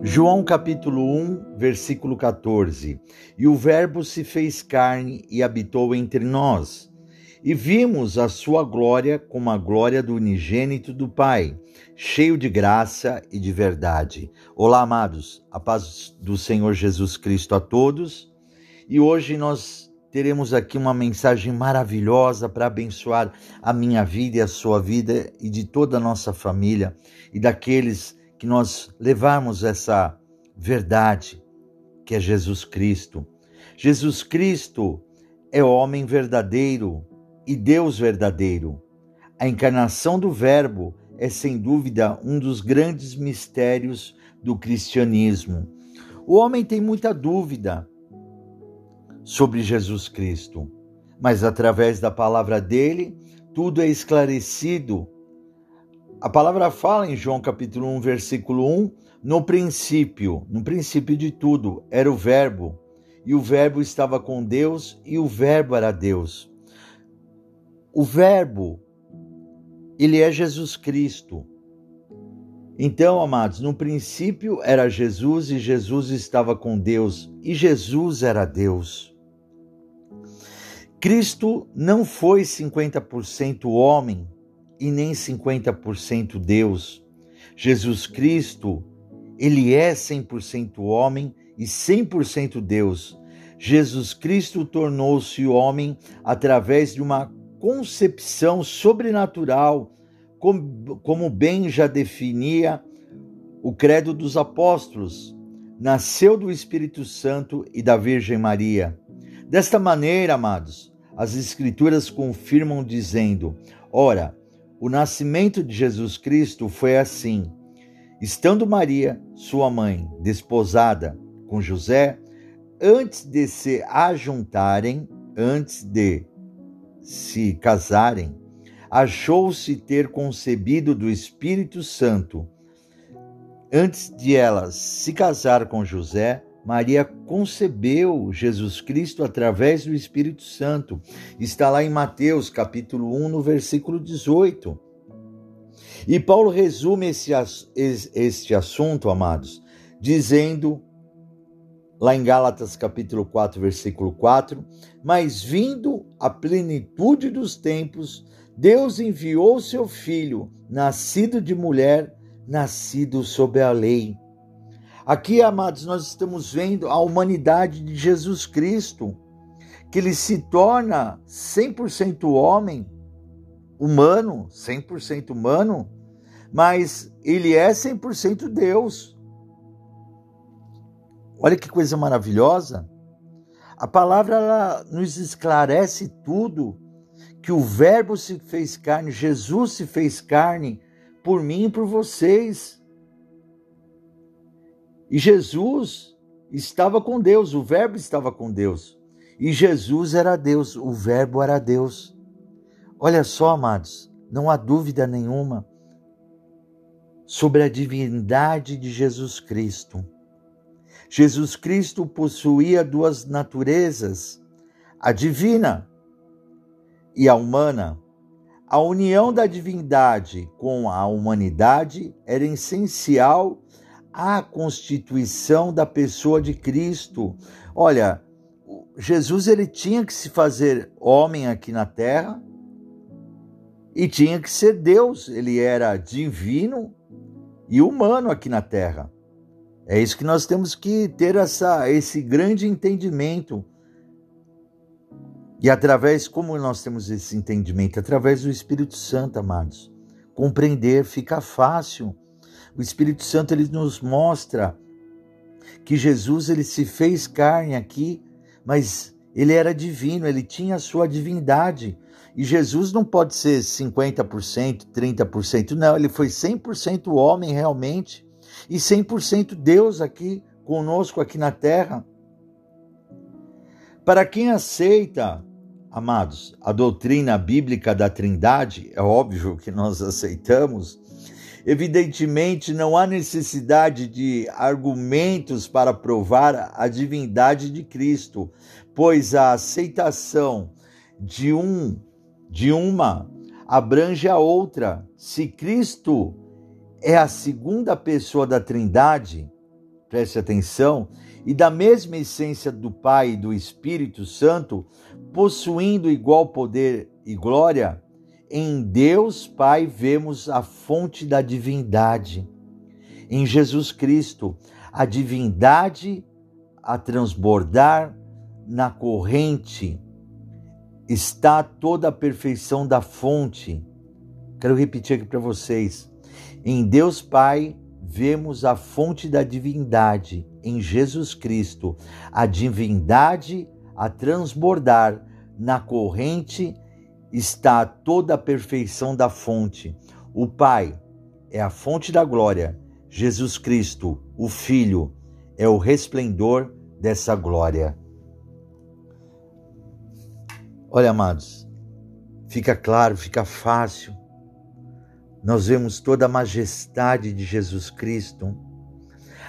João capítulo 1, versículo 14. E o Verbo se fez carne e habitou entre nós. E vimos a sua glória como a glória do unigênito do Pai, cheio de graça e de verdade. Olá, amados, a paz do Senhor Jesus Cristo a todos. E hoje nós teremos aqui uma mensagem maravilhosa para abençoar a minha vida e a sua vida e de toda a nossa família e daqueles que nós levarmos essa verdade que é Jesus Cristo. Jesus Cristo é homem verdadeiro e Deus verdadeiro. A encarnação do Verbo é sem dúvida um dos grandes mistérios do cristianismo. O homem tem muita dúvida sobre Jesus Cristo, mas através da palavra dele, tudo é esclarecido a palavra fala em João capítulo 1, versículo 1, no princípio, no princípio de tudo, era o verbo, e o verbo estava com Deus, e o verbo era Deus. O verbo, ele é Jesus Cristo. Então, amados, no princípio era Jesus e Jesus estava com Deus, e Jesus era Deus. Cristo não foi 50% homem e nem 50% Deus. Jesus Cristo, ele é 100% homem e 100% Deus. Jesus Cristo tornou-se homem através de uma concepção sobrenatural, como, bem já definia o credo dos apóstolos. Nasceu do Espírito Santo e da Virgem Maria. Desta maneira, amados, as Escrituras confirmam dizendo: Ora, o nascimento de Jesus Cristo foi assim. Estando Maria, sua mãe, desposada com José, antes de se ajuntarem, antes de se casarem, achou-se ter concebido do Espírito Santo. Antes de ela se casar com José, Maria concebeu Jesus Cristo através do Espírito Santo. Está lá em Mateus, capítulo 1, no versículo 18. E Paulo resume esse, este assunto, amados, dizendo, lá em Gálatas, capítulo 4, versículo 4: Mas vindo a plenitude dos tempos, Deus enviou seu filho, nascido de mulher, nascido sob a lei Aqui, amados, nós estamos vendo a humanidade de Jesus Cristo, que ele se torna 100% homem, humano, 100% humano, mas ele é 100% Deus. Olha que coisa maravilhosa. A palavra nos esclarece tudo, que o Verbo se fez carne, Jesus se fez carne por mim e por vocês. E Jesus estava com Deus, o Verbo estava com Deus. E Jesus era Deus, o Verbo era Deus. Olha só, amados, não há dúvida nenhuma sobre a divindade de Jesus Cristo. Jesus Cristo possuía duas naturezas, a divina e a humana. A união da divindade com a humanidade era essencial a constituição da pessoa de Cristo. Olha, Jesus ele tinha que se fazer homem aqui na terra e tinha que ser Deus, ele era divino e humano aqui na terra. É isso que nós temos que ter essa, esse grande entendimento. E através, como nós temos esse entendimento? Através do Espírito Santo, amados. Compreender fica fácil o Espírito Santo ele nos mostra que Jesus ele se fez carne aqui, mas ele era divino, ele tinha a sua divindade. E Jesus não pode ser 50%, 30%, não, ele foi 100% homem realmente e 100% Deus aqui conosco aqui na terra. Para quem aceita, amados, a doutrina bíblica da Trindade, é óbvio que nós aceitamos, Evidentemente, não há necessidade de argumentos para provar a divindade de Cristo, pois a aceitação de um de uma abrange a outra. Se Cristo é a segunda pessoa da Trindade, preste atenção, e da mesma essência do Pai e do Espírito Santo, possuindo igual poder e glória, em Deus Pai vemos a fonte da divindade. Em Jesus Cristo, a divindade a transbordar na corrente está toda a perfeição da fonte. Quero repetir aqui para vocês. Em Deus Pai vemos a fonte da divindade, em Jesus Cristo, a divindade a transbordar na corrente está toda a perfeição da fonte. O Pai é a fonte da glória, Jesus Cristo, o Filho, é o resplendor dessa glória. Olha, amados, fica claro, fica fácil. Nós vemos toda a majestade de Jesus Cristo.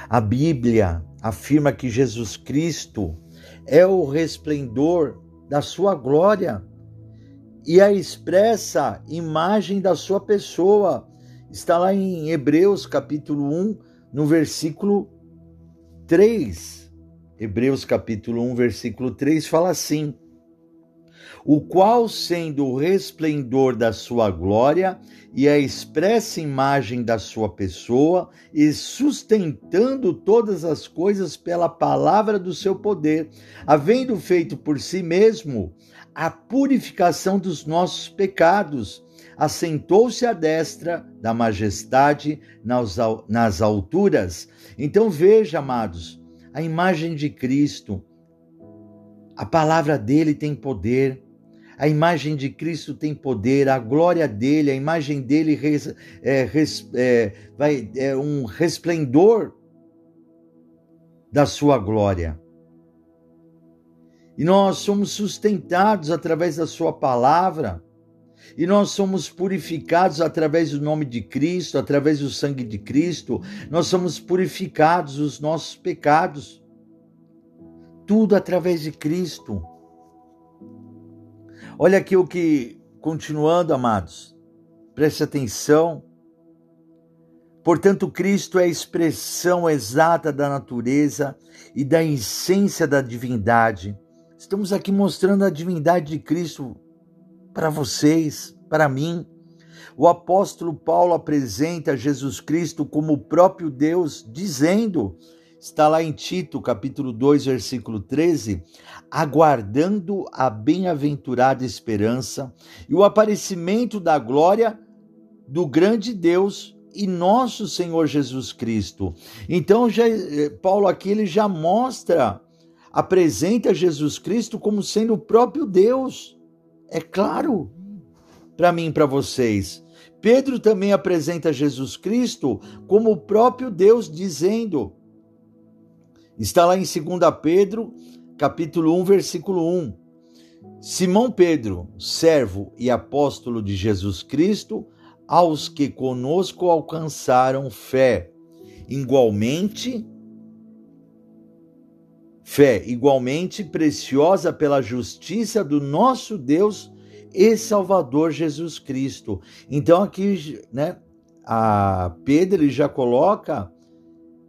A Bíblia afirma que Jesus Cristo é o resplendor da sua glória e a expressa imagem da sua pessoa. Está lá em Hebreus capítulo 1, no versículo 3. Hebreus capítulo 1, versículo 3 fala assim: O qual, sendo o resplendor da sua glória e a expressa imagem da sua pessoa, e sustentando todas as coisas pela palavra do seu poder, havendo feito por si mesmo a purificação dos nossos pecados, assentou-se à destra da majestade nas, nas alturas. Então veja, amados, a imagem de Cristo, a palavra dele tem poder, a imagem de Cristo tem poder, a glória dele, a imagem dele é, é, vai, é um resplendor da sua glória. E nós somos sustentados através da Sua palavra. E nós somos purificados através do nome de Cristo, através do sangue de Cristo. Nós somos purificados dos nossos pecados. Tudo através de Cristo. Olha aqui o que, continuando, amados, preste atenção. Portanto, Cristo é a expressão exata da natureza e da essência da divindade Estamos aqui mostrando a divindade de Cristo para vocês, para mim. O apóstolo Paulo apresenta Jesus Cristo como o próprio Deus, dizendo, está lá em Tito, capítulo 2, versículo 13, aguardando a bem-aventurada esperança e o aparecimento da glória do grande Deus e nosso Senhor Jesus Cristo. Então, já, eh, Paulo aqui ele já mostra apresenta Jesus Cristo como sendo o próprio Deus. É claro para mim e para vocês. Pedro também apresenta Jesus Cristo como o próprio Deus, dizendo: está lá em 2 Pedro, capítulo 1, versículo 1. Simão Pedro, servo e apóstolo de Jesus Cristo, aos que conosco alcançaram fé, igualmente Fé igualmente preciosa pela justiça do nosso Deus e Salvador Jesus Cristo. Então aqui, né, a Pedro ele já coloca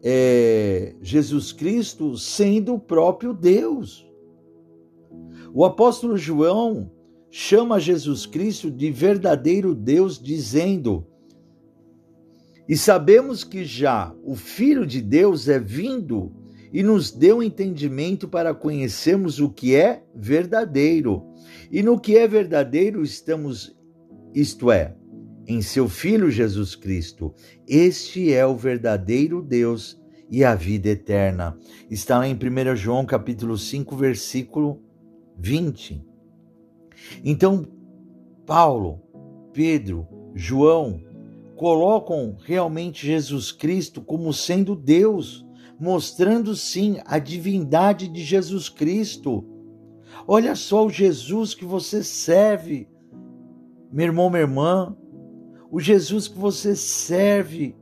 é, Jesus Cristo sendo o próprio Deus. O apóstolo João chama Jesus Cristo de verdadeiro Deus, dizendo: E sabemos que já o Filho de Deus é vindo e nos deu entendimento para conhecermos o que é verdadeiro. E no que é verdadeiro estamos, isto é, em seu Filho Jesus Cristo. Este é o verdadeiro Deus e a vida eterna. Está lá em 1 João capítulo 5, versículo 20. Então, Paulo, Pedro, João colocam realmente Jesus Cristo como sendo Deus mostrando sim a divindade de Jesus Cristo. Olha só o Jesus que você serve, meu irmão, minha irmã, o Jesus que você serve,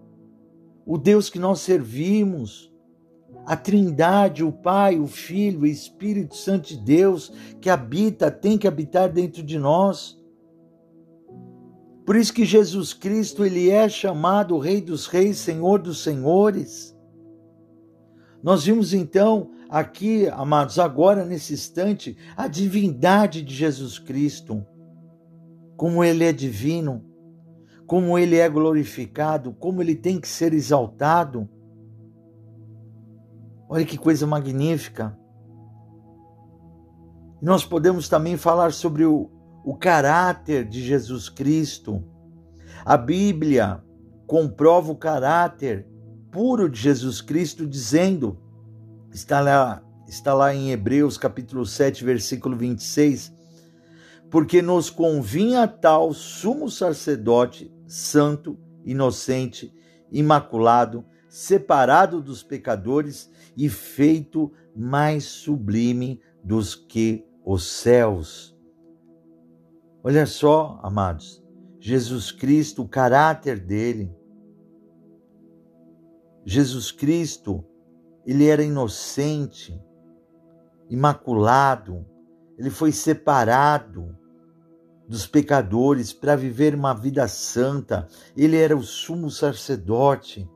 o Deus que nós servimos, a Trindade, o Pai, o Filho, o Espírito Santo de Deus que habita, tem que habitar dentro de nós. Por isso que Jesus Cristo, ele é chamado Rei dos Reis, Senhor dos Senhores. Nós vimos então aqui, amados, agora nesse instante, a divindade de Jesus Cristo, como ele é divino, como ele é glorificado, como ele tem que ser exaltado. Olha que coisa magnífica. Nós podemos também falar sobre o, o caráter de Jesus Cristo. A Bíblia comprova o caráter puro de Jesus Cristo, dizendo, está lá, está lá em Hebreus capítulo 7, versículo 26, porque nos convinha tal sumo sacerdote, santo, inocente, imaculado, separado dos pecadores e feito mais sublime dos que os céus. Olha só, amados, Jesus Cristo, o caráter dele. Jesus Cristo, ele era inocente, imaculado, ele foi separado dos pecadores para viver uma vida santa. Ele era o sumo sacerdote.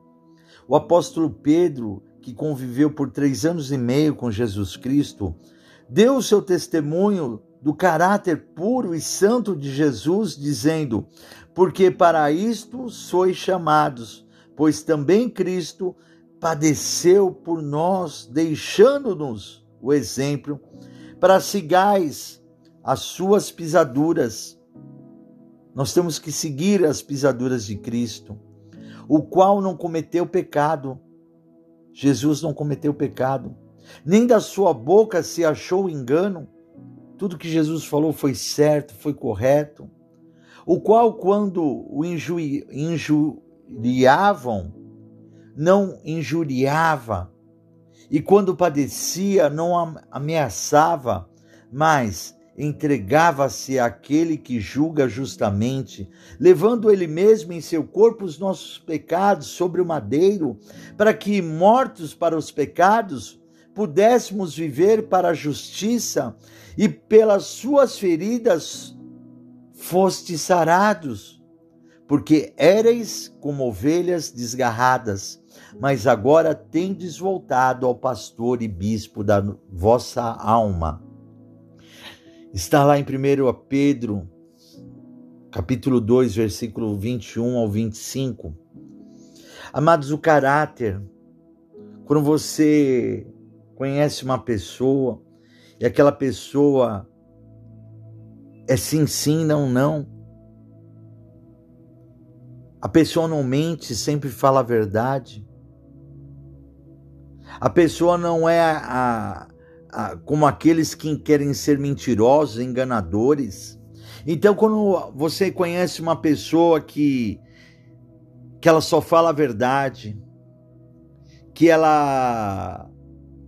O apóstolo Pedro, que conviveu por três anos e meio com Jesus Cristo, deu o seu testemunho do caráter puro e santo de Jesus, dizendo: Porque para isto sois chamados, pois também Cristo padeceu por nós, deixando-nos o exemplo, para sigais as suas pisaduras. Nós temos que seguir as pisaduras de Cristo, o qual não cometeu pecado. Jesus não cometeu pecado, nem da sua boca se achou engano. Tudo que Jesus falou foi certo, foi correto. O qual, quando o injuriavam, não injuriava, e quando padecia, não ameaçava, mas entregava-se àquele que julga justamente, levando ele mesmo em seu corpo os nossos pecados sobre o madeiro, para que, mortos para os pecados, pudéssemos viver para a justiça, e pelas suas feridas foste sarados, porque éreis como ovelhas desgarradas mas agora tendes voltado ao pastor e bispo da vossa alma. Está lá em 1 Pedro, capítulo 2, versículo 21 ao 25. Amados, o caráter, quando você conhece uma pessoa e aquela pessoa é sim, sim, não, não, a pessoa não mente, sempre fala a verdade. A pessoa não é a, a, como aqueles que querem ser mentirosos, enganadores. Então, quando você conhece uma pessoa que, que ela só fala a verdade, que ela,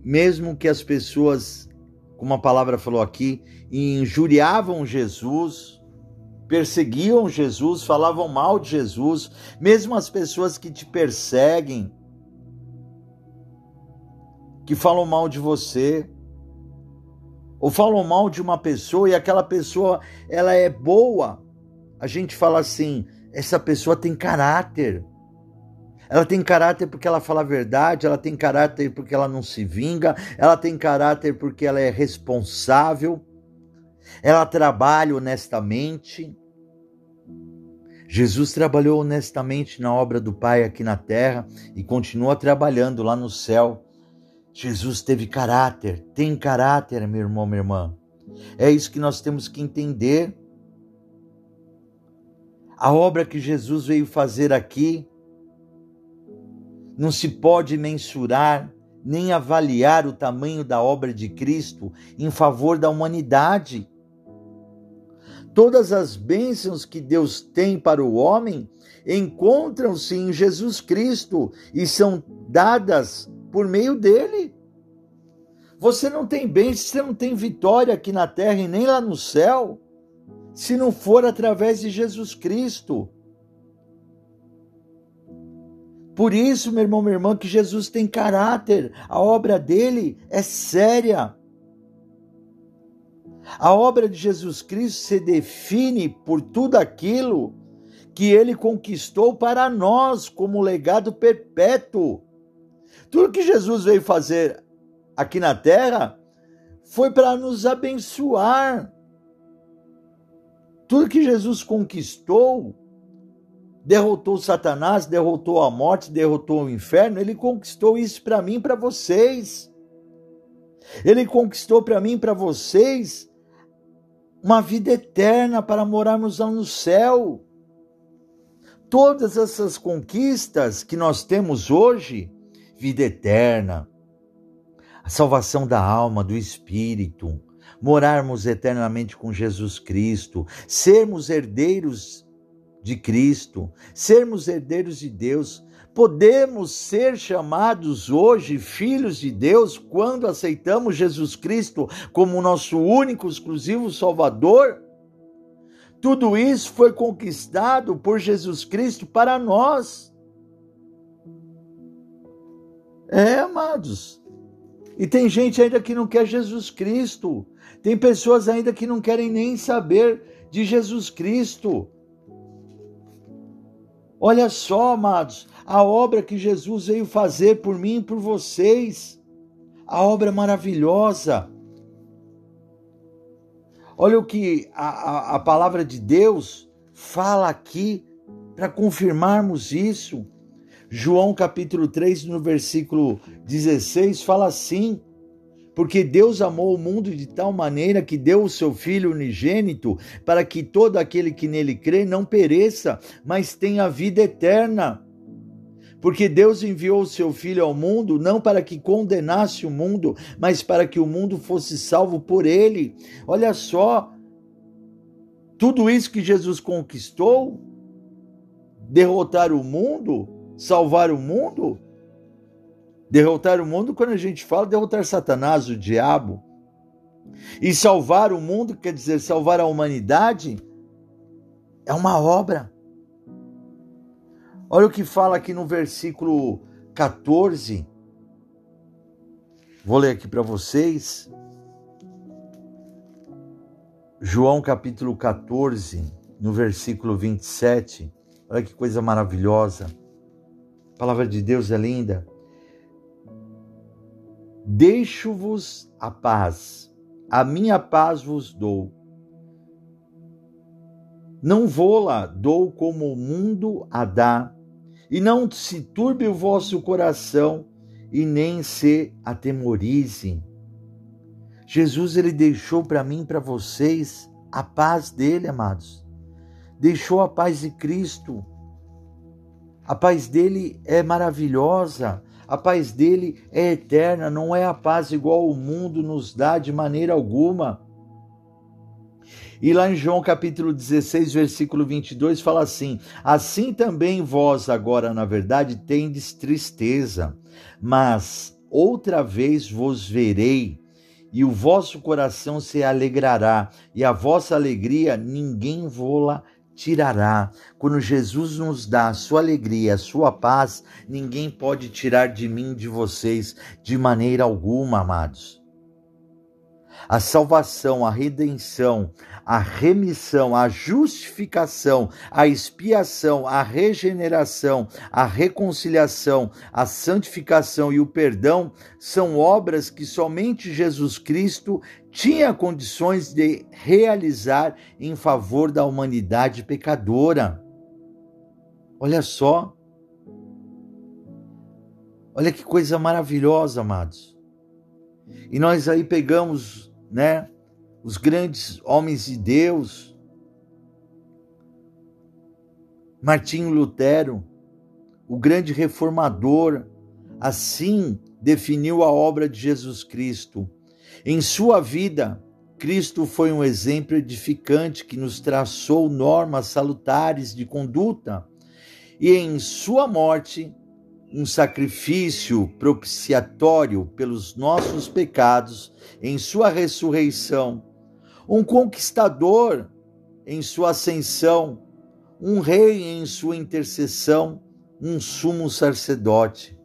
mesmo que as pessoas, como a palavra falou aqui, injuriavam Jesus, perseguiam Jesus, falavam mal de Jesus, mesmo as pessoas que te perseguem, que falam mal de você, ou falam mal de uma pessoa e aquela pessoa ela é boa, a gente fala assim: essa pessoa tem caráter. Ela tem caráter porque ela fala a verdade, ela tem caráter porque ela não se vinga, ela tem caráter porque ela é responsável, ela trabalha honestamente. Jesus trabalhou honestamente na obra do Pai aqui na terra e continua trabalhando lá no céu. Jesus teve caráter, tem caráter, meu irmão, minha irmã. É isso que nós temos que entender. A obra que Jesus veio fazer aqui não se pode mensurar nem avaliar o tamanho da obra de Cristo em favor da humanidade. Todas as bênçãos que Deus tem para o homem encontram-se em Jesus Cristo e são dadas por meio dele. Você não tem bênção, você não tem vitória aqui na terra e nem lá no céu, se não for através de Jesus Cristo. Por isso, meu irmão, minha irmã, que Jesus tem caráter, a obra dele é séria. A obra de Jesus Cristo se define por tudo aquilo que ele conquistou para nós como legado perpétuo. Tudo que Jesus veio fazer aqui na terra foi para nos abençoar. Tudo que Jesus conquistou, derrotou Satanás, derrotou a morte, derrotou o inferno, ele conquistou isso para mim para vocês. Ele conquistou para mim para vocês uma vida eterna para morarmos lá no céu. Todas essas conquistas que nós temos hoje, vida eterna, a salvação da alma, do espírito, morarmos eternamente com Jesus Cristo, sermos herdeiros de Cristo, sermos herdeiros de Deus. Podemos ser chamados hoje filhos de Deus quando aceitamos Jesus Cristo como nosso único, exclusivo Salvador. Tudo isso foi conquistado por Jesus Cristo para nós. É, amados. E tem gente ainda que não quer Jesus Cristo. Tem pessoas ainda que não querem nem saber de Jesus Cristo. Olha só, amados, a obra que Jesus veio fazer por mim e por vocês. A obra maravilhosa. Olha o que a, a, a palavra de Deus fala aqui para confirmarmos isso. João capítulo 3, no versículo 16, fala assim: Porque Deus amou o mundo de tal maneira que deu o seu Filho unigênito, para que todo aquele que nele crê não pereça, mas tenha vida eterna. Porque Deus enviou o seu Filho ao mundo não para que condenasse o mundo, mas para que o mundo fosse salvo por ele. Olha só, tudo isso que Jesus conquistou, derrotar o mundo, salvar o mundo? Derrotar o mundo, quando a gente fala derrotar Satanás, o diabo. E salvar o mundo, quer dizer, salvar a humanidade, é uma obra. Olha o que fala aqui no versículo 14. Vou ler aqui para vocês. João capítulo 14, no versículo 27. Olha que coisa maravilhosa. A palavra de Deus é linda. Deixo-vos a paz, a minha paz vos dou. Não vou-la dou como o mundo a dá, e não se turbe o vosso coração, e nem se atemorize. Jesus ele deixou para mim para vocês a paz dele, amados. Deixou a paz de Cristo a paz dele é maravilhosa, a paz dele é eterna, não é a paz igual o mundo nos dá de maneira alguma. E lá em João capítulo 16, versículo 22, fala assim: Assim também vós agora, na verdade, tendes tristeza, mas outra vez vos verei, e o vosso coração se alegrará, e a vossa alegria ninguém vô-la tirará. Quando Jesus nos dá a sua alegria, a sua paz, ninguém pode tirar de mim, de vocês, de maneira alguma, amados. A salvação, a redenção, a remissão, a justificação, a expiação, a regeneração, a reconciliação, a santificação e o perdão são obras que somente Jesus Cristo tinha condições de realizar em favor da humanidade pecadora. Olha só. Olha que coisa maravilhosa, amados. E nós aí pegamos, né, os grandes homens de Deus, Martinho Lutero, o grande reformador, assim definiu a obra de Jesus Cristo. Em sua vida, Cristo foi um exemplo edificante que nos traçou normas salutares de conduta, e em sua morte, um sacrifício propiciatório pelos nossos pecados, em sua ressurreição, um conquistador em sua ascensão, um rei em sua intercessão, um sumo sacerdote.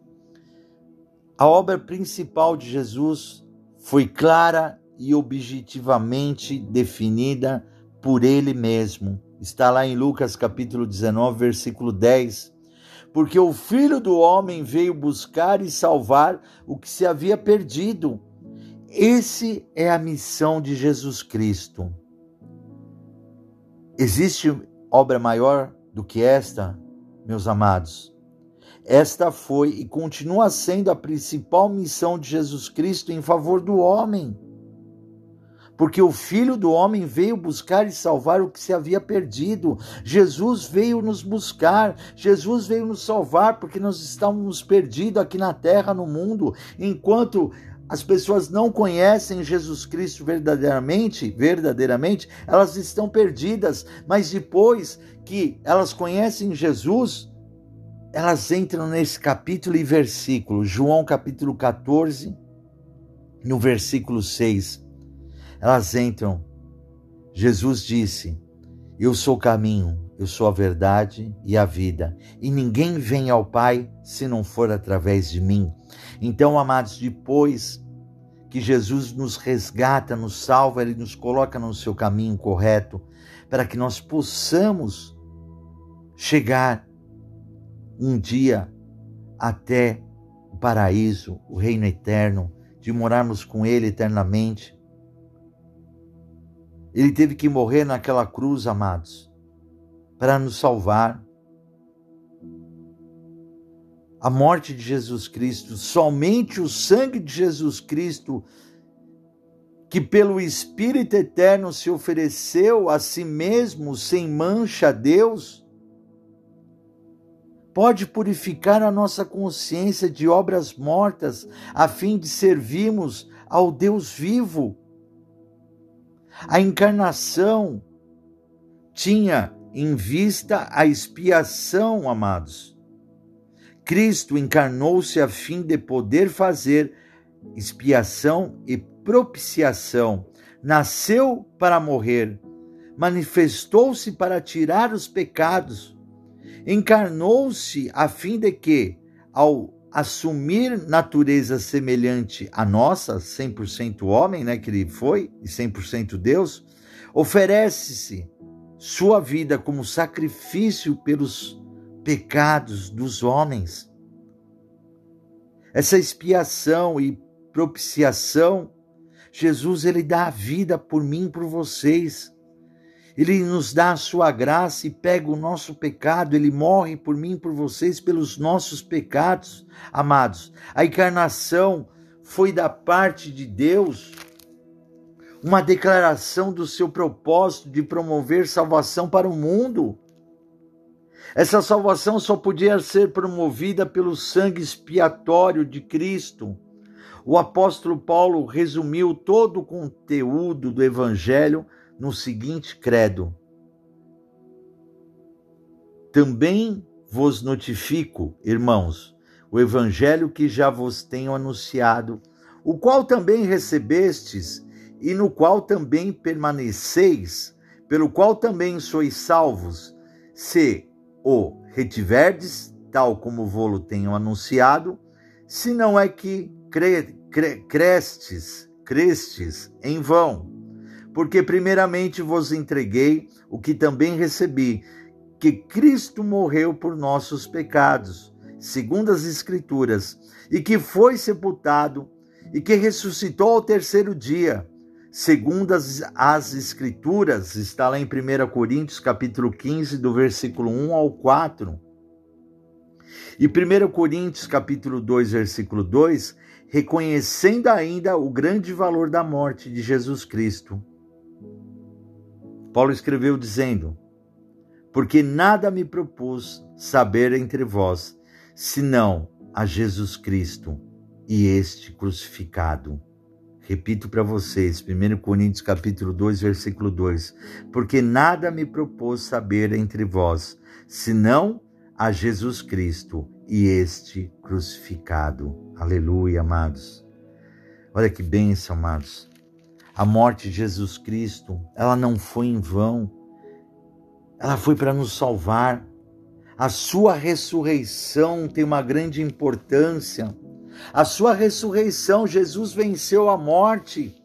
A obra principal de Jesus foi clara e objetivamente definida por ele mesmo. Está lá em Lucas capítulo 19, versículo 10. porque o Filho do Homem veio buscar e salvar o que se havia perdido. Esse é a missão de Jesus Cristo. Existe obra maior do que esta, meus amados? Esta foi e continua sendo a principal missão de Jesus Cristo em favor do homem. Porque o Filho do Homem veio buscar e salvar o que se havia perdido. Jesus veio nos buscar, Jesus veio nos salvar, porque nós estávamos perdidos aqui na terra, no mundo, enquanto as pessoas não conhecem Jesus Cristo verdadeiramente, verdadeiramente, elas estão perdidas, mas depois que elas conhecem Jesus, elas entram nesse capítulo e versículo, João capítulo 14, no versículo 6 elas entram. Jesus disse: Eu sou o caminho, eu sou a verdade e a vida, e ninguém vem ao Pai se não for através de mim. Então, amados, depois que Jesus nos resgata, nos salva, ele nos coloca no seu caminho correto, para que nós possamos chegar um dia até o paraíso, o reino eterno, de morarmos com ele eternamente. Ele teve que morrer naquela cruz, amados, para nos salvar. A morte de Jesus Cristo, somente o sangue de Jesus Cristo, que pelo Espírito Eterno se ofereceu a si mesmo sem mancha a Deus, pode purificar a nossa consciência de obras mortas, a fim de servirmos ao Deus vivo a encarnação tinha em vista a expiação, amados. Cristo encarnou-se a fim de poder fazer expiação e propiciação. Nasceu para morrer, manifestou-se para tirar os pecados, encarnou-se a fim de que, ao assumir natureza semelhante à nossa, 100% homem, né, que ele foi, e 100% Deus, oferece-se sua vida como sacrifício pelos pecados dos homens. Essa expiação e propiciação, Jesus ele dá a vida por mim, por vocês. Ele nos dá a sua graça e pega o nosso pecado, ele morre por mim, por vocês, pelos nossos pecados, amados. A encarnação foi da parte de Deus uma declaração do seu propósito de promover salvação para o mundo. Essa salvação só podia ser promovida pelo sangue expiatório de Cristo. O apóstolo Paulo resumiu todo o conteúdo do evangelho no seguinte credo: Também vos notifico, irmãos, o evangelho que já vos tenho anunciado, o qual também recebestes e no qual também permaneceis, pelo qual também sois salvos, se o retiverdes, tal como vou-lo tenho anunciado, se não é que cre, cre, crestes, crestes em vão porque primeiramente vos entreguei o que também recebi, que Cristo morreu por nossos pecados, segundo as Escrituras, e que foi sepultado e que ressuscitou ao terceiro dia, segundo as, as Escrituras, está lá em 1 Coríntios capítulo 15, do versículo 1 ao 4. E 1 Coríntios capítulo 2, versículo 2, reconhecendo ainda o grande valor da morte de Jesus Cristo, Paulo escreveu dizendo: Porque nada me propus saber entre vós, senão a Jesus Cristo e este crucificado. Repito para vocês, 1 Coríntios capítulo 2, versículo 2. Porque nada me propus saber entre vós, senão a Jesus Cristo e este crucificado. Aleluia, amados. Olha que bênção, amados. A morte de Jesus Cristo, ela não foi em vão. Ela foi para nos salvar. A sua ressurreição tem uma grande importância. A sua ressurreição, Jesus venceu a morte.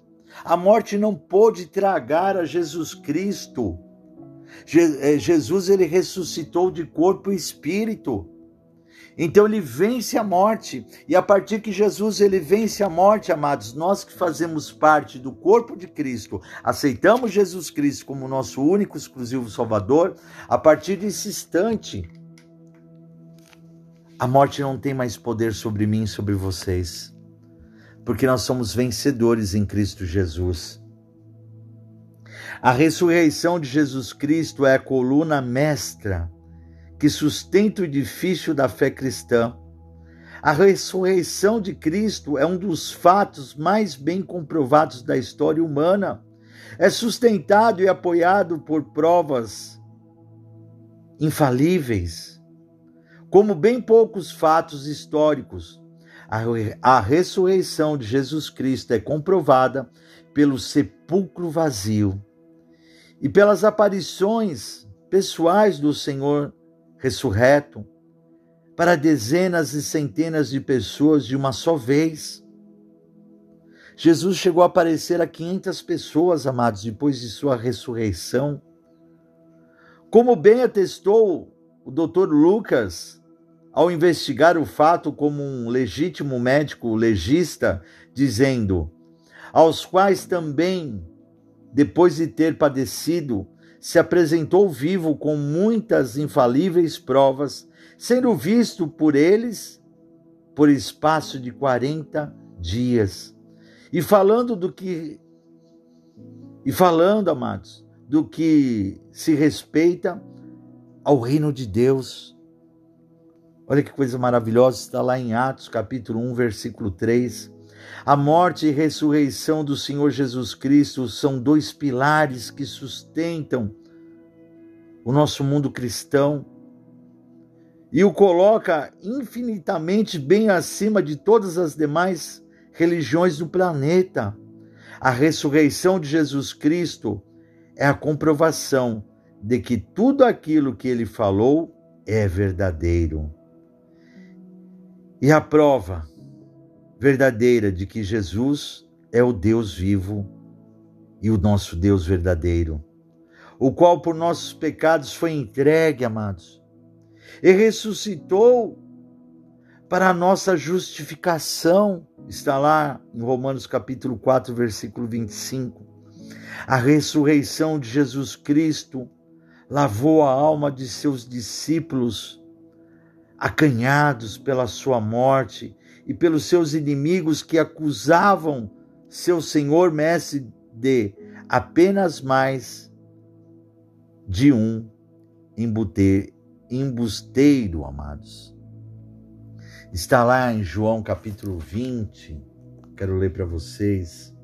A morte não pôde tragar a Jesus Cristo. Eh, Jesus ele ressuscitou de corpo e espírito. Então ele vence a morte, e a partir que Jesus ele vence a morte, amados, nós que fazemos parte do corpo de Cristo, aceitamos Jesus Cristo como nosso único exclusivo Salvador, a partir desse instante a morte não tem mais poder sobre mim e sobre vocês, porque nós somos vencedores em Cristo Jesus. A ressurreição de Jesus Cristo é a coluna mestra que sustenta o edifício da fé cristã. A ressurreição de Cristo é um dos fatos mais bem comprovados da história humana. É sustentado e apoiado por provas infalíveis, como bem poucos fatos históricos. A, ressurreição de Jesus Cristo é comprovada pelo sepulcro vazio e pelas aparições pessoais do Senhor ressurreto para dezenas e centenas de pessoas de uma só vez. Jesus chegou a aparecer a 500 pessoas, amados, depois de sua ressurreição. Como bem atestou o Dr. Lucas ao investigar o fato como um legítimo médico legista, dizendo: aos quais também, depois de ter padecido, se apresentou vivo com muitas infalíveis provas, sendo visto por eles por espaço de 40 dias. E falando do que e falando, amados, do que se respeita ao reino de Deus. Olha que coisa maravilhosa, está lá em Atos, capítulo 1, versículo 3. A morte e ressurreição do Senhor Jesus Cristo são dois pilares que sustentam o nosso mundo cristão e o coloca infinitamente bem acima de todas as demais religiões do planeta. A ressurreição de Jesus Cristo é a comprovação de que tudo aquilo que ele falou é verdadeiro. E a prova verdadeira de que Jesus é o Deus vivo e o nosso Deus verdadeiro, o qual por nossos pecados foi entregue, amados, e ressuscitou para a nossa justificação. Está lá em Romanos capítulo 4, versículo 25. A ressurreição de Jesus Cristo lavou a alma de seus discípulos acanhados pela sua morte e pelos seus inimigos que acusavam seu Senhor Mestre de apenas mais de um embusteiro, amados. Está lá em João capítulo 20, quero ler para vocês.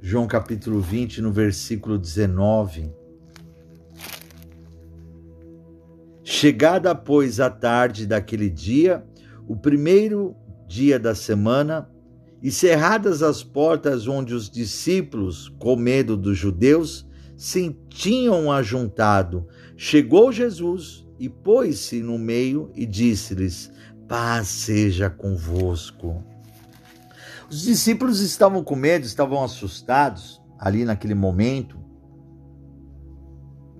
João capítulo 20, no versículo 19. Chegada, pois, a tarde daquele dia, o primeiro dia da semana, e cerradas as portas onde os discípulos, com medo dos judeus, se tinham ajuntado, chegou Jesus e pôs-se no meio e disse-lhes: Paz seja convosco. Os discípulos estavam com medo, estavam assustados ali naquele momento.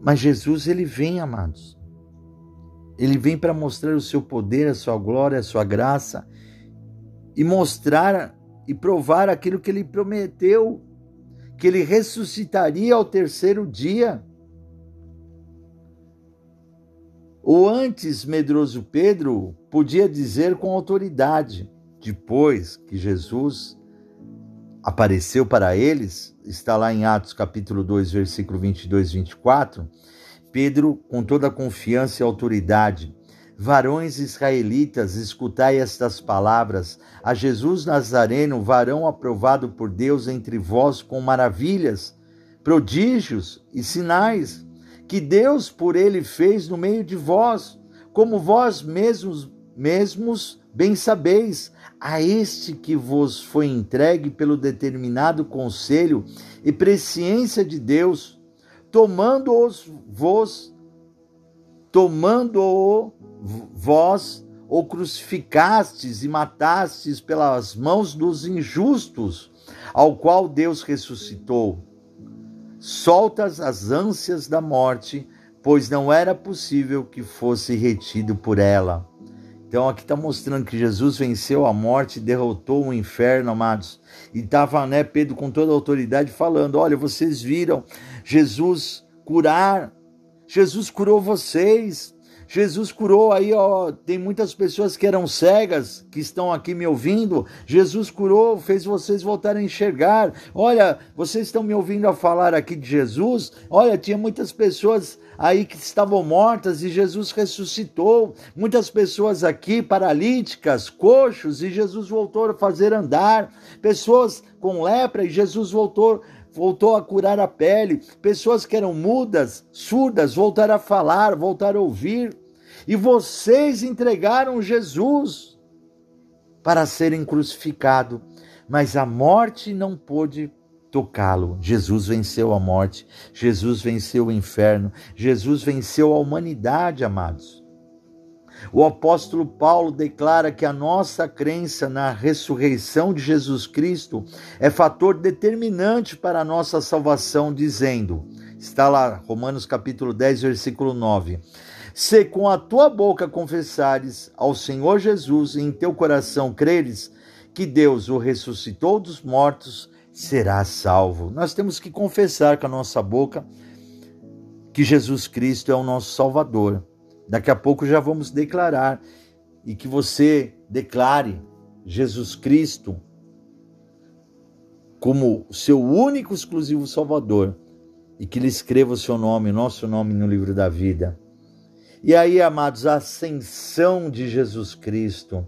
Mas Jesus, ele vem, amados. Ele vem para mostrar o seu poder, a sua glória, a sua graça e mostrar e provar aquilo que ele prometeu, que ele ressuscitaria ao terceiro dia. O antes medroso Pedro podia dizer com autoridade, depois que Jesus apareceu para eles, está lá em Atos capítulo 2, versículo 22 e 24, Pedro, com toda confiança e autoridade, Varões israelitas, escutai estas palavras. A Jesus Nazareno, varão aprovado por Deus entre vós com maravilhas, prodígios e sinais, que Deus por ele fez no meio de vós, como vós mesmos, mesmos bem sabeis, a este que vos foi entregue pelo determinado conselho e presciência de Deus, tomando-os vós, tomando-o vós o crucificastes e matastes pelas mãos dos injustos, ao qual Deus ressuscitou. Soltas as ânsias da morte, pois não era possível que fosse retido por ela. Então aqui está mostrando que Jesus venceu a morte, derrotou o inferno, amados. E estava, né, Pedro com toda a autoridade falando: olha, vocês viram Jesus curar, Jesus curou vocês. Jesus curou aí, ó, tem muitas pessoas que eram cegas, que estão aqui me ouvindo. Jesus curou, fez vocês voltarem a enxergar. Olha, vocês estão me ouvindo a falar aqui de Jesus? Olha, tinha muitas pessoas aí que estavam mortas e Jesus ressuscitou. Muitas pessoas aqui paralíticas, coxos e Jesus voltou a fazer andar. Pessoas com lepra e Jesus voltou voltou a curar a pele, pessoas que eram mudas, surdas, voltaram a falar, voltaram a ouvir, e vocês entregaram Jesus para serem crucificado, mas a morte não pôde tocá-lo. Jesus venceu a morte, Jesus venceu o inferno, Jesus venceu a humanidade, amados. O apóstolo Paulo declara que a nossa crença na ressurreição de Jesus Cristo é fator determinante para a nossa salvação, dizendo, está lá, Romanos capítulo 10, versículo 9: Se com a tua boca confessares ao Senhor Jesus e em teu coração creres que Deus o ressuscitou dos mortos, serás salvo. Nós temos que confessar com a nossa boca que Jesus Cristo é o nosso Salvador. Daqui a pouco já vamos declarar e que você declare Jesus Cristo como seu único exclusivo Salvador e que lhe escreva o seu nome, nosso nome no livro da vida. E aí, amados, a ascensão de Jesus Cristo,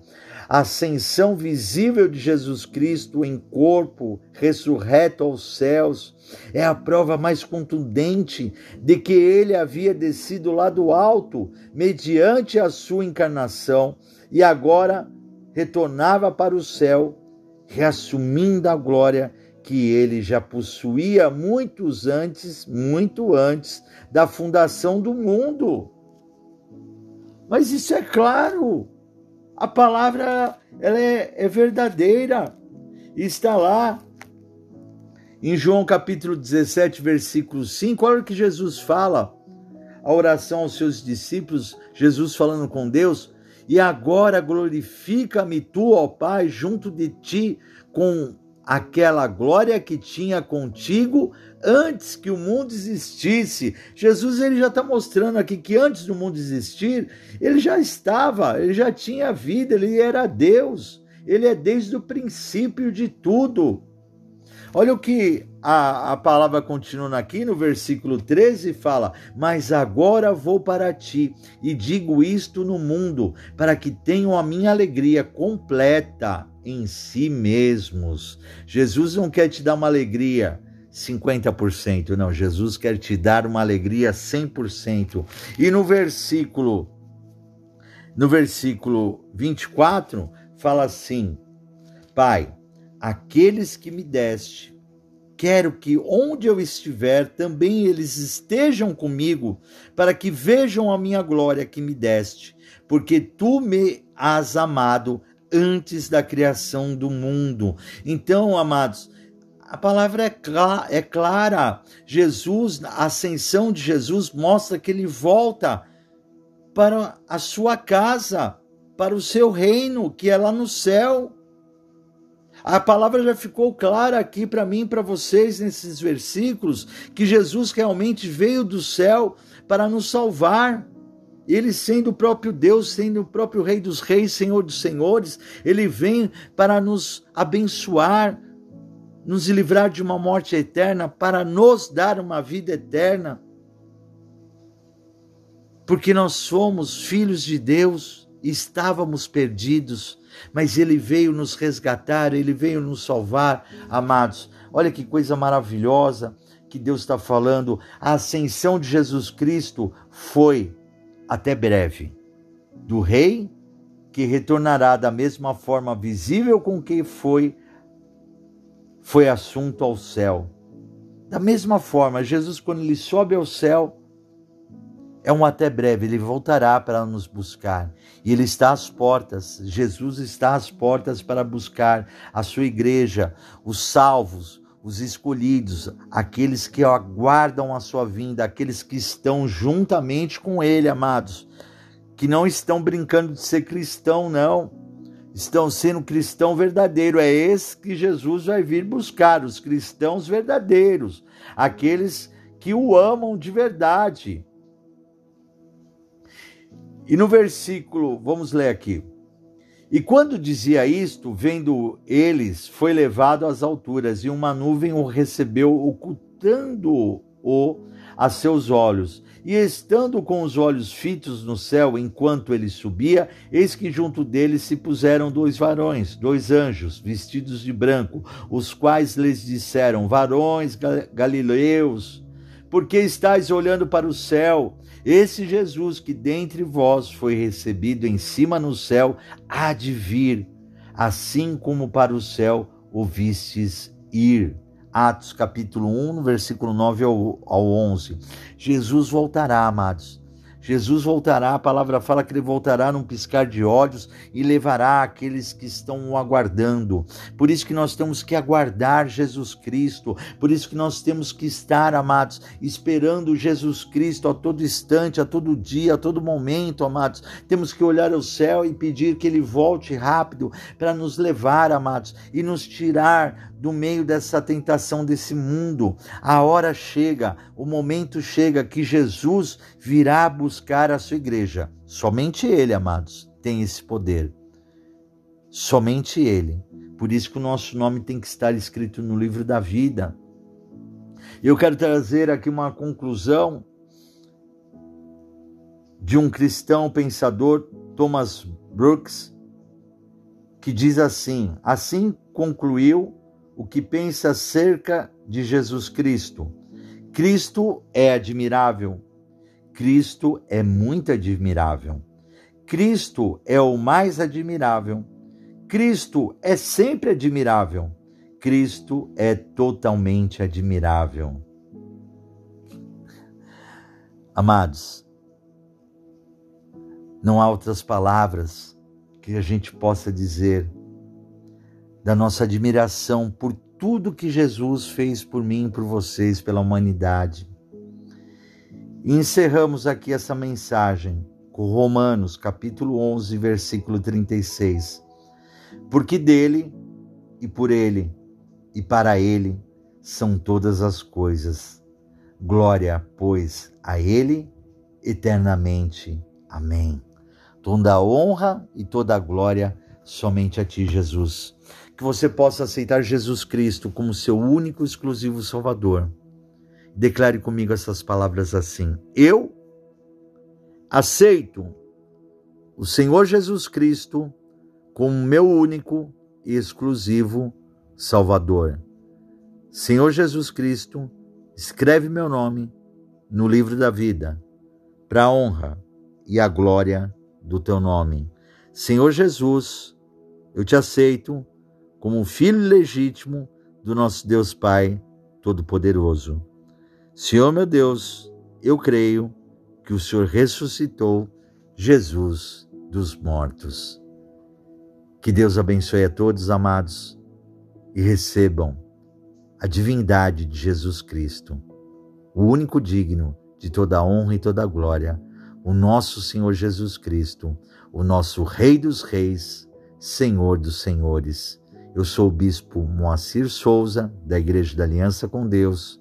a ascensão visível de Jesus Cristo em corpo, ressurreto aos céus, é a prova mais contundente de que ele havia descido lá do alto, mediante a sua encarnação, e agora retornava para o céu, reassumindo a glória que ele já possuía muitos antes, muito antes da fundação do mundo. Mas isso é claro. A palavra ela é, é verdadeira. Está lá em João capítulo 17, versículo 5, olha o que Jesus fala. A oração aos seus discípulos, Jesus falando com Deus, e agora glorifica-me tu, ó Pai, junto de ti, com aquela glória que tinha contigo antes que o mundo existisse. Jesus ele já está mostrando aqui que antes do mundo existir, ele já estava, ele já tinha vida, ele era Deus. Ele é desde o princípio de tudo. Olha o que a, a palavra continua aqui no versículo 13 fala: Mas agora vou para ti e digo isto no mundo, para que tenham a minha alegria completa em si mesmos. Jesus não quer te dar uma alegria 50%, não. Jesus quer te dar uma alegria 100%. E no versículo no versículo 24 fala assim: Pai, aqueles que me deste, quero que onde eu estiver também eles estejam comigo, para que vejam a minha glória que me deste, porque tu me has amado antes da criação do mundo. Então, amados, a palavra é, clara, é clara. Jesus, a ascensão de Jesus mostra que ele volta para a sua casa, para o seu reino, que é lá no céu. A palavra já ficou clara aqui para mim e para vocês nesses versículos que Jesus realmente veio do céu para nos salvar. Ele sendo o próprio Deus, sendo o próprio Rei dos Reis, Senhor dos Senhores, ele vem para nos abençoar, nos livrar de uma morte eterna, para nos dar uma vida eterna. Porque nós somos filhos de Deus, estávamos perdidos, mas Ele veio nos resgatar, Ele veio nos salvar, amados. Olha que coisa maravilhosa que Deus está falando. A ascensão de Jesus Cristo foi até breve. Do Rei, que retornará da mesma forma visível com que foi foi assunto ao céu. Da mesma forma, Jesus, quando ele sobe ao céu, é um até breve, ele voltará para nos buscar. E ele está às portas, Jesus está às portas para buscar a sua igreja, os salvos, os escolhidos, aqueles que aguardam a sua vinda, aqueles que estão juntamente com ele, amados que não estão brincando de ser cristão, não. Estão sendo cristão verdadeiro. É esse que Jesus vai vir buscar, os cristãos verdadeiros, aqueles que o amam de verdade. E no versículo, vamos ler aqui. E quando dizia isto, vendo eles, foi levado às alturas, e uma nuvem o recebeu, ocultando-o a seus olhos. E estando com os olhos fitos no céu enquanto ele subia, eis que junto dele se puseram dois varões, dois anjos, vestidos de branco, os quais lhes disseram: Varões galileus, por que estáis olhando para o céu? Esse Jesus que dentre vós foi recebido em cima no céu, há de vir, assim como para o céu o vistes ir. Atos capítulo 1, versículo 9 ao, ao 11. Jesus voltará, amados. Jesus voltará, a palavra fala que ele voltará num piscar de olhos e levará aqueles que estão o aguardando. Por isso que nós temos que aguardar Jesus Cristo, por isso que nós temos que estar, amados, esperando Jesus Cristo a todo instante, a todo dia, a todo momento, amados. Temos que olhar ao céu e pedir que ele volte rápido para nos levar, amados, e nos tirar do meio dessa tentação desse mundo. A hora chega, o momento chega que Jesus virá buscar a sua igreja. Somente Ele, amados, tem esse poder. Somente Ele. Por isso que o nosso nome tem que estar escrito no livro da vida. Eu quero trazer aqui uma conclusão de um cristão pensador, Thomas Brooks, que diz assim: Assim concluiu o que pensa acerca de Jesus Cristo. Cristo é admirável. Cristo é muito admirável. Cristo é o mais admirável. Cristo é sempre admirável. Cristo é totalmente admirável. Amados, não há outras palavras que a gente possa dizer da nossa admiração por tudo que Jesus fez por mim por vocês, pela humanidade. E encerramos aqui essa mensagem com Romanos, capítulo 11, versículo 36. Porque dele e por ele e para ele são todas as coisas. Glória, pois, a ele eternamente. Amém. Toda a honra e toda a glória somente a ti, Jesus que você possa aceitar Jesus Cristo como seu único e exclusivo Salvador. Declare comigo essas palavras assim: Eu aceito o Senhor Jesus Cristo como meu único e exclusivo Salvador. Senhor Jesus Cristo, escreve meu nome no livro da vida, para a honra e a glória do teu nome. Senhor Jesus, eu te aceito como filho legítimo do nosso Deus Pai Todo-Poderoso. Senhor meu Deus, eu creio que o Senhor ressuscitou Jesus dos mortos. Que Deus abençoe a todos, amados, e recebam a divindade de Jesus Cristo, o único digno de toda honra e toda glória, o nosso Senhor Jesus Cristo, o nosso Rei dos Reis, Senhor dos Senhores eu sou o bispo Moacir Souza, da Igreja da Aliança com Deus.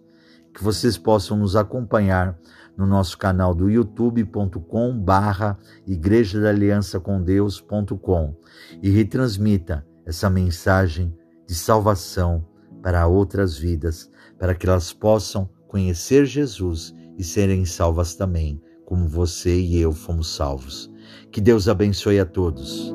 Que vocês possam nos acompanhar no nosso canal do youtube.com barra Igreja da Aliança com Deus.com e retransmita essa mensagem de salvação para outras vidas, para que elas possam conhecer Jesus e serem salvas também, como você e eu fomos salvos. Que Deus abençoe a todos.